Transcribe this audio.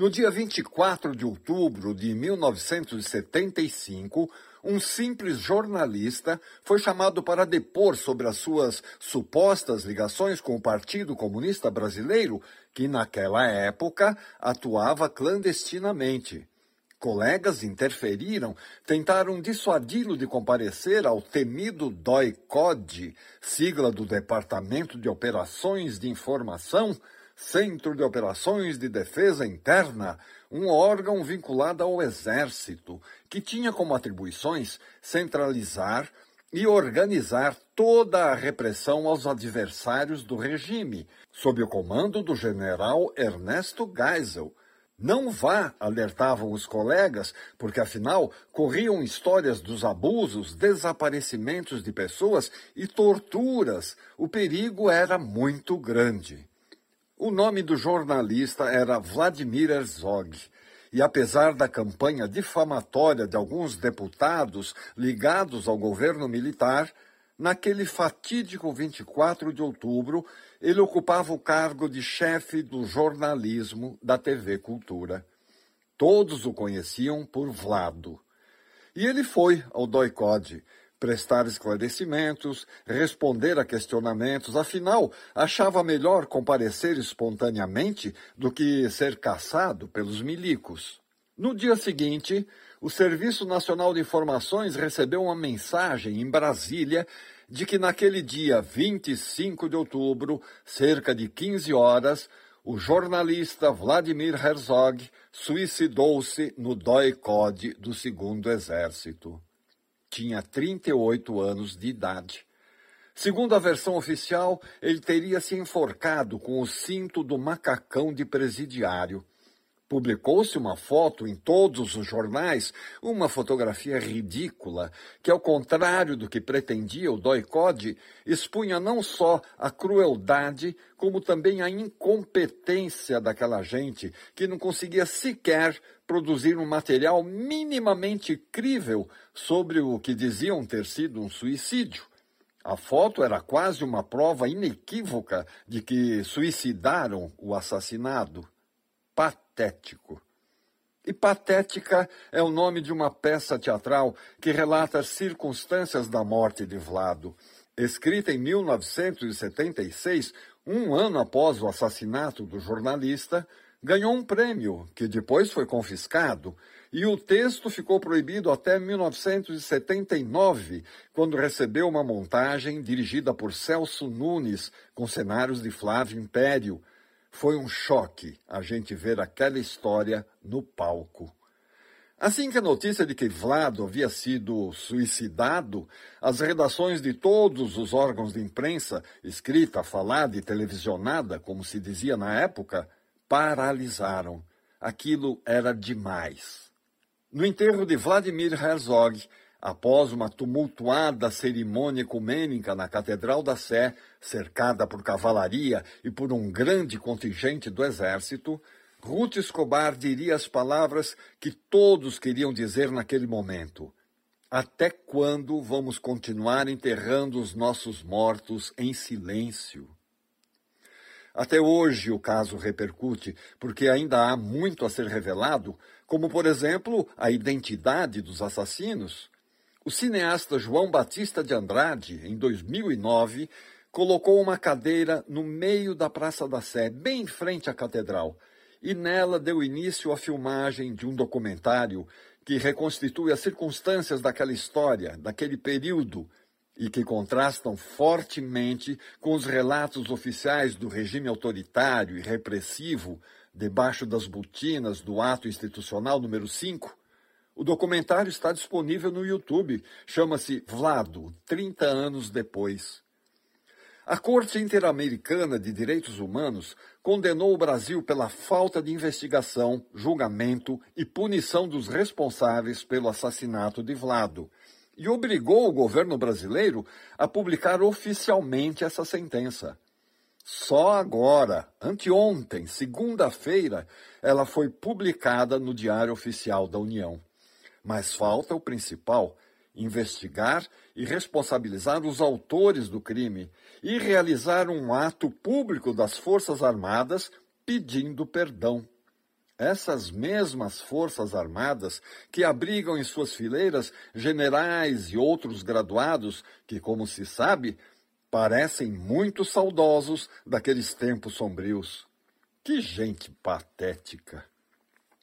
No dia 24 de outubro de 1975, um simples jornalista foi chamado para depor sobre as suas supostas ligações com o Partido Comunista Brasileiro, que naquela época atuava clandestinamente. Colegas interferiram, tentaram dissuadi-lo de comparecer ao temido DOI-COD, sigla do Departamento de Operações de Informação, Centro de Operações de Defesa Interna, um órgão vinculado ao Exército, que tinha como atribuições centralizar e organizar toda a repressão aos adversários do regime, sob o comando do general Ernesto Geisel. Não vá, alertavam os colegas, porque afinal corriam histórias dos abusos, desaparecimentos de pessoas e torturas. O perigo era muito grande. O nome do jornalista era Vladimir Herzog. E apesar da campanha difamatória de alguns deputados ligados ao governo militar, naquele fatídico 24 de outubro, ele ocupava o cargo de chefe do jornalismo da TV Cultura. Todos o conheciam por Vlado. E ele foi ao Doicode, prestar esclarecimentos, responder a questionamentos, afinal, achava melhor comparecer espontaneamente do que ser caçado pelos milicos. No dia seguinte, o Serviço Nacional de Informações recebeu uma mensagem em Brasília de que naquele dia 25 de outubro, cerca de 15 horas, o jornalista Vladimir Herzog suicidou-se no DOI-CODE do Segundo Exército tinha 38 anos de idade. Segundo a versão oficial, ele teria se enforcado com o cinto do macacão de presidiário. Publicou-se uma foto em todos os jornais, uma fotografia ridícula, que, ao contrário do que pretendia o Doicode, expunha não só a crueldade, como também a incompetência daquela gente, que não conseguia sequer produzir um material minimamente crível sobre o que diziam ter sido um suicídio. A foto era quase uma prova inequívoca de que suicidaram o assassinado patético. E Patética é o nome de uma peça teatral que relata as circunstâncias da morte de Vlado. Escrita em 1976, um ano após o assassinato do jornalista, ganhou um prêmio, que depois foi confiscado, e o texto ficou proibido até 1979, quando recebeu uma montagem dirigida por Celso Nunes, com cenários de Flávio Império, foi um choque a gente ver aquela história no palco. Assim que a notícia de que Vlado havia sido suicidado, as redações de todos os órgãos de imprensa, escrita, falada e televisionada, como se dizia na época, paralisaram. Aquilo era demais. No enterro de Vladimir Herzog, Após uma tumultuada cerimônia ecumênica na Catedral da Sé, cercada por cavalaria e por um grande contingente do exército, Ruth Escobar diria as palavras que todos queriam dizer naquele momento: Até quando vamos continuar enterrando os nossos mortos em silêncio? Até hoje o caso repercute, porque ainda há muito a ser revelado, como, por exemplo, a identidade dos assassinos. O cineasta João Batista de Andrade, em 2009, colocou uma cadeira no meio da Praça da Sé, bem em frente à catedral, e nela deu início à filmagem de um documentário que reconstitui as circunstâncias daquela história, daquele período, e que contrastam fortemente com os relatos oficiais do regime autoritário e repressivo debaixo das botinas do ato institucional número 5, o documentário está disponível no YouTube. Chama-se Vlado, 30 anos depois. A Corte Interamericana de Direitos Humanos condenou o Brasil pela falta de investigação, julgamento e punição dos responsáveis pelo assassinato de Vlado e obrigou o governo brasileiro a publicar oficialmente essa sentença. Só agora, anteontem, segunda-feira, ela foi publicada no Diário Oficial da União. Mas falta o principal: investigar e responsabilizar os autores do crime e realizar um ato público das Forças Armadas pedindo perdão. essas mesmas Forças Armadas que abrigam em suas fileiras generais e outros graduados que, como se sabe, parecem muito saudosos daqueles tempos sombrios. Que gente patética!